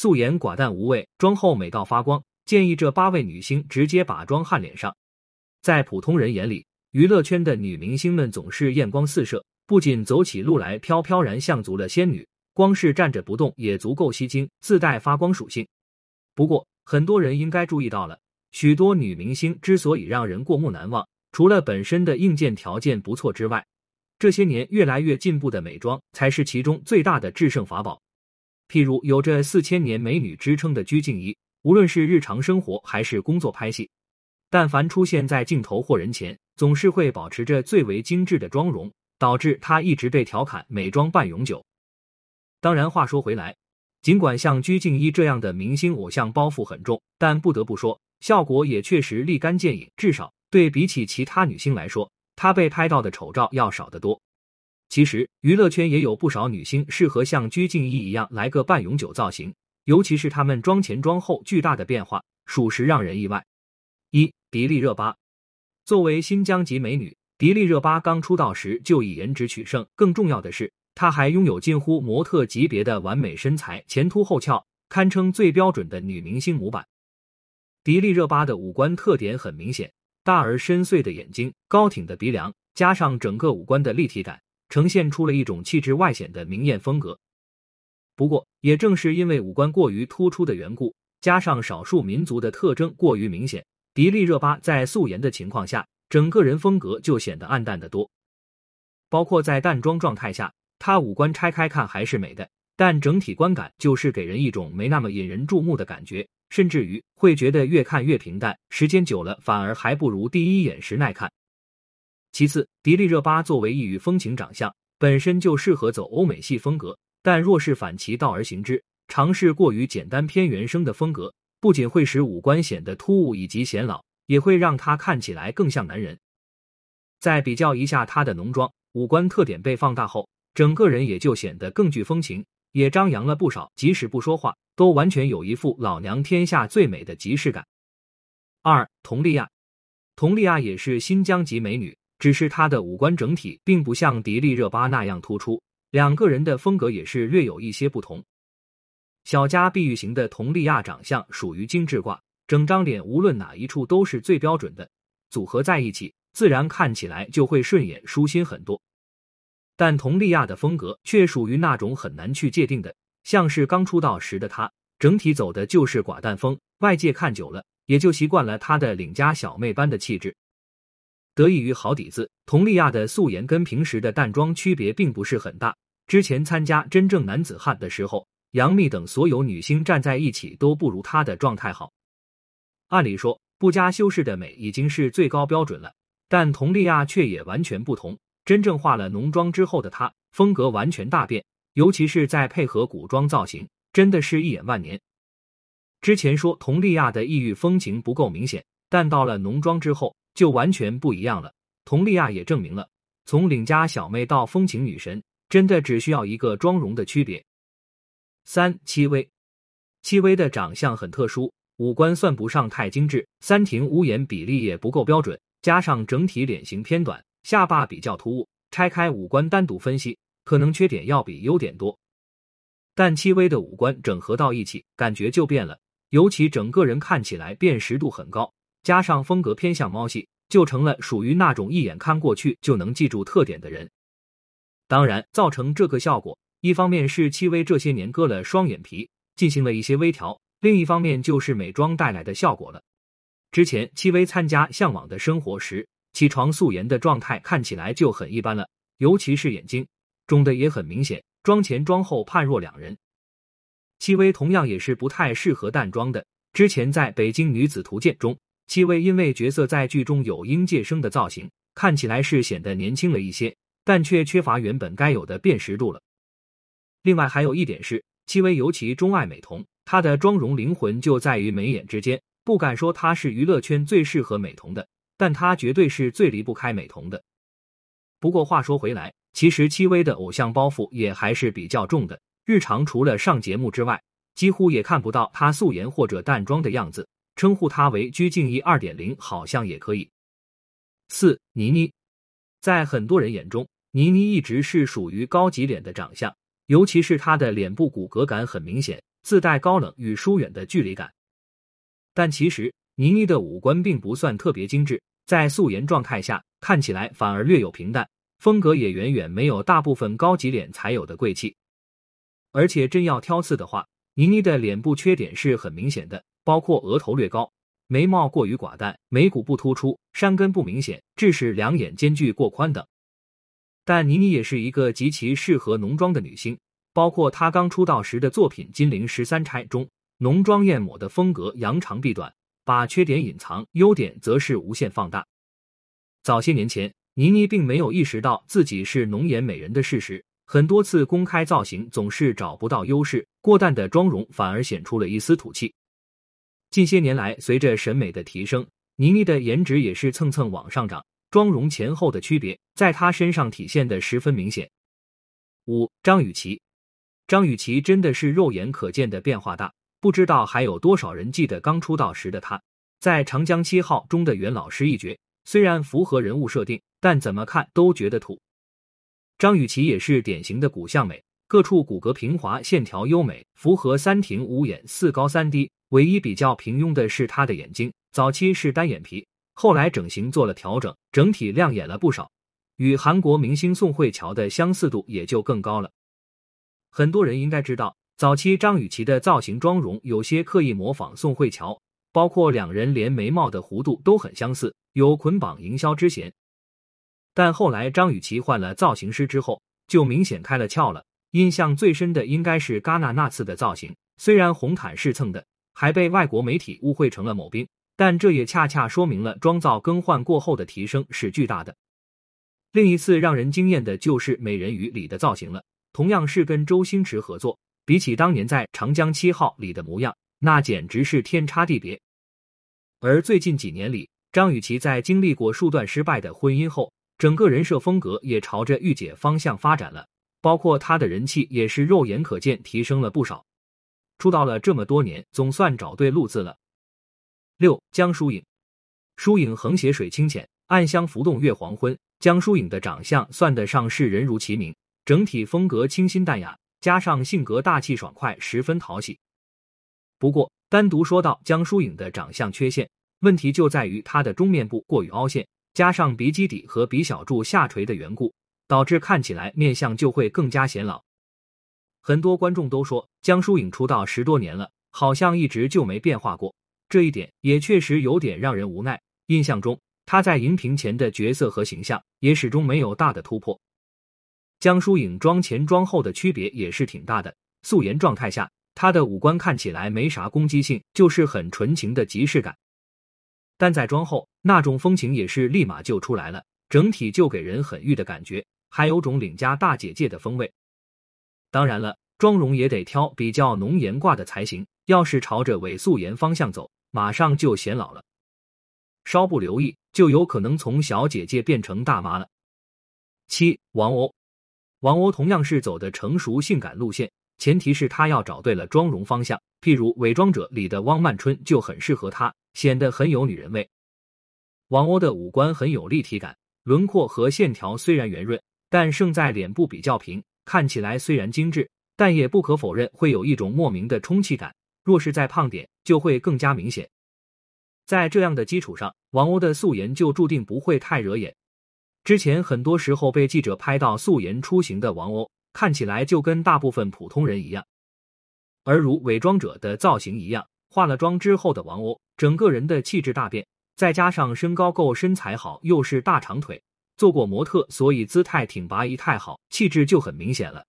素颜寡淡无味，妆后美到发光。建议这八位女星直接把妆焊脸上。在普通人眼里，娱乐圈的女明星们总是艳光四射，不仅走起路来飘飘然像足了仙女，光是站着不动也足够吸睛，自带发光属性。不过，很多人应该注意到了，许多女明星之所以让人过目难忘，除了本身的硬件条件不错之外，这些年越来越进步的美妆才是其中最大的制胜法宝。譬如有着四千年美女之称的鞠婧祎，无论是日常生活还是工作拍戏，但凡出现在镜头或人前，总是会保持着最为精致的妆容，导致她一直被调侃“美妆半永久”。当然，话说回来，尽管像鞠婧祎这样的明星偶像包袱很重，但不得不说，效果也确实立竿见影。至少对比起其他女星来说。她被拍到的丑照要少得多。其实娱乐圈也有不少女星适合像鞠婧祎一样来个半永久造型，尤其是她们妆前妆后巨大的变化，属实让人意外。一迪丽热巴作为新疆籍美女，迪丽热巴刚出道时就以颜值取胜，更重要的是，她还拥有近乎模特级别的完美身材，前凸后翘，堪称最标准的女明星模板。迪丽热巴的五官特点很明显。大而深邃的眼睛，高挺的鼻梁，加上整个五官的立体感，呈现出了一种气质外显的明艳风格。不过，也正是因为五官过于突出的缘故，加上少数民族的特征过于明显，迪丽热巴在素颜的情况下，整个人风格就显得暗淡的多。包括在淡妆状态下，她五官拆开看还是美的，但整体观感就是给人一种没那么引人注目的感觉。甚至于会觉得越看越平淡，时间久了反而还不如第一眼时耐看。其次，迪丽热巴作为异域风情长相，本身就适合走欧美系风格，但若是反其道而行之，尝试过于简单偏原生的风格，不仅会使五官显得突兀以及显老，也会让她看起来更像男人。再比较一下她的浓妆，五官特点被放大后，整个人也就显得更具风情。也张扬了不少，即使不说话，都完全有一副老娘天下最美的即视感。二，佟丽娅，佟丽娅也是新疆籍美女，只是她的五官整体并不像迪丽热巴那样突出，两个人的风格也是略有一些不同。小家碧玉型的佟丽娅长相属于精致挂，整张脸无论哪一处都是最标准的，组合在一起，自然看起来就会顺眼舒心很多。但佟丽娅的风格却属于那种很难去界定的，像是刚出道时的她，整体走的就是寡淡风，外界看久了也就习惯了她的邻家小妹般的气质。得益于好底子，佟丽娅的素颜跟平时的淡妆区别并不是很大。之前参加真正男子汉的时候，杨幂等所有女星站在一起都不如她的状态好。按理说不加修饰的美已经是最高标准了，但佟丽娅却也完全不同。真正化了浓妆之后的她，风格完全大变，尤其是在配合古装造型，真的是一眼万年。之前说佟丽娅的异域风情不够明显，但到了浓妆之后就完全不一样了。佟丽娅也证明了，从邻家小妹到风情女神，真的只需要一个妆容的区别。三戚薇，戚薇的长相很特殊，五官算不上太精致，三庭五眼比例也不够标准，加上整体脸型偏短。下巴比较突兀，拆开五官单独分析，可能缺点要比优点多。但戚薇的五官整合到一起，感觉就变了，尤其整个人看起来辨识度很高，加上风格偏向猫系，就成了属于那种一眼看过去就能记住特点的人。当然，造成这个效果，一方面是戚薇这些年割了双眼皮，进行了一些微调，另一方面就是美妆带来的效果了。之前戚薇参加《向往的生活》时。起床素颜的状态看起来就很一般了，尤其是眼睛肿的也很明显，妆前妆后判若两人。戚薇同样也是不太适合淡妆的。之前在北京女子图鉴中，戚薇因为角色在剧中有应届生的造型，看起来是显得年轻了一些，但却缺乏原本该有的辨识度了。另外还有一点是，戚薇尤其钟爱美瞳，她的妆容灵魂就在于眉眼之间，不敢说她是娱乐圈最适合美瞳的。但她绝对是最离不开美瞳的。不过话说回来，其实戚薇的偶像包袱也还是比较重的。日常除了上节目之外，几乎也看不到她素颜或者淡妆的样子。称呼她为鞠婧祎二点零，好像也可以。四倪妮，在很多人眼中，倪妮一直是属于高级脸的长相，尤其是她的脸部骨骼感很明显，自带高冷与疏远的距离感。但其实倪妮的五官并不算特别精致，在素颜状态下看起来反而略有平淡，风格也远远没有大部分高级脸才有的贵气。而且真要挑刺的话，倪妮的脸部缺点是很明显的，包括额头略高、眉毛过于寡淡、眉骨不突出、山根不明显，致使两眼间距过宽等。但倪妮也是一个极其适合浓妆的女星，包括她刚出道时的作品《金陵十三钗》中，浓妆艳抹的风格扬长避短，把缺点隐藏，优点则是无限放大。早些年前，倪妮并没有意识到自己是浓颜美人的事实。很多次公开造型总是找不到优势，过淡的妆容反而显出了一丝土气。近些年来，随着审美的提升，倪妮的颜值也是蹭蹭往上涨，妆容前后的区别在她身上体现的十分明显。五张雨绮，张雨绮真的是肉眼可见的变化大，不知道还有多少人记得刚出道时的她，在《长江七号》中的袁老师一角，虽然符合人物设定，但怎么看都觉得土。张雨绮也是典型的骨相美，各处骨骼平滑，线条优美，符合三庭五眼四高三低。唯一比较平庸的是她的眼睛，早期是单眼皮，后来整形做了调整，整体亮眼了不少。与韩国明星宋慧乔的相似度也就更高了。很多人应该知道，早期张雨绮的造型妆容有些刻意模仿宋慧乔，包括两人连眉毛的弧度都很相似，有捆绑营销之嫌。但后来张雨绮换了造型师之后，就明显开了窍了。印象最深的应该是戛纳那次的造型，虽然红毯是蹭的，还被外国媒体误会成了某兵，但这也恰恰说明了妆造更换过后的提升是巨大的。另一次让人惊艳的就是《美人鱼》里的造型了，同样是跟周星驰合作，比起当年在《长江七号》里的模样，那简直是天差地别。而最近几年里，张雨绮在经历过数段失败的婚姻后，整个人设风格也朝着御姐方向发展了，包括她的人气也是肉眼可见提升了不少。出道了这么多年，总算找对路子了。六江疏影，疏影横斜水清浅，暗香浮动月黄昏。江疏影的长相算得上是人如其名，整体风格清新淡雅，加上性格大气爽快，十分讨喜。不过，单独说到江疏影的长相缺陷，问题就在于她的中面部过于凹陷。加上鼻基底和鼻小柱下垂的缘故，导致看起来面相就会更加显老。很多观众都说江疏影出道十多年了，好像一直就没变化过，这一点也确实有点让人无奈。印象中她在荧屏前的角色和形象也始终没有大的突破。江疏影妆前妆后的区别也是挺大的，素颜状态下她的五官看起来没啥攻击性，就是很纯情的即视感。但在妆后，那种风情也是立马就出来了，整体就给人很御的感觉，还有种领家大姐姐的风味。当然了，妆容也得挑比较浓颜挂的才行，要是朝着伪素颜方向走，马上就显老了，稍不留意就有可能从小姐姐变成大妈了。七王鸥，王鸥同样是走的成熟性感路线，前提是她要找对了妆容方向，譬如《伪装者》里的汪曼春就很适合她。显得很有女人味。王鸥的五官很有立体感，轮廓和线条虽然圆润，但胜在脸部比较平，看起来虽然精致，但也不可否认会有一种莫名的充气感。若是再胖点，就会更加明显。在这样的基础上，王鸥的素颜就注定不会太惹眼。之前很多时候被记者拍到素颜出行的王鸥，看起来就跟大部分普通人一样，而如伪装者的造型一样。化了妆之后的王鸥，整个人的气质大变，再加上身高够、身材好，又是大长腿，做过模特，所以姿态挺拔，仪态好，气质就很明显了。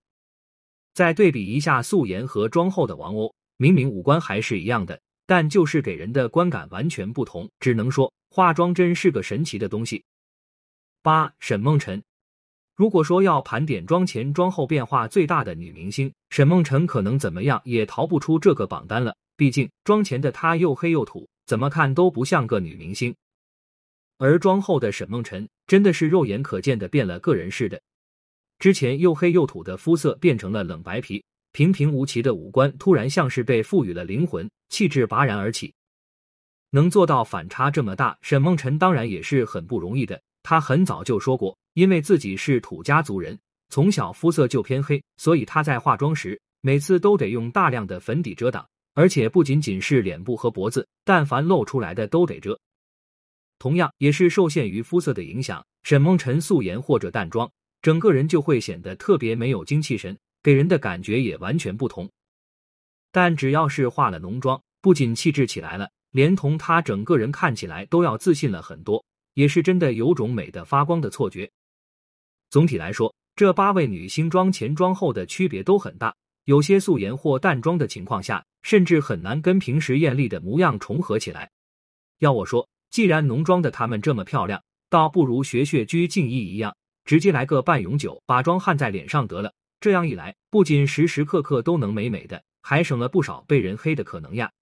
再对比一下素颜和妆后的王鸥，明明五官还是一样的，但就是给人的观感完全不同。只能说化妆真是个神奇的东西。八沈梦辰，如果说要盘点妆前妆后变化最大的女明星，沈梦辰可能怎么样也逃不出这个榜单了。毕竟妆前的她又黑又土，怎么看都不像个女明星。而妆后的沈梦辰真的是肉眼可见的变了个人似的。之前又黑又土的肤色变成了冷白皮，平平无奇的五官突然像是被赋予了灵魂，气质拔然而起。能做到反差这么大，沈梦辰当然也是很不容易的。她很早就说过，因为自己是土家族人，从小肤色就偏黑，所以她在化妆时。每次都得用大量的粉底遮挡，而且不仅仅是脸部和脖子，但凡露出来的都得遮。同样也是受限于肤色的影响，沈梦辰素颜或者淡妆，整个人就会显得特别没有精气神，给人的感觉也完全不同。但只要是化了浓妆，不仅气质起来了，连同她整个人看起来都要自信了很多，也是真的有种美的发光的错觉。总体来说，这八位女星妆前妆后的区别都很大，有些素颜或淡妆的情况下，甚至很难跟平时艳丽的模样重合起来。要我说，既然浓妆的她们这么漂亮，倒不如学学鞠婧祎一样，直接来个半永久，把妆焊在脸上得了。这样一来，不仅时时刻刻都能美美的。还省了不少被人黑的可能呀。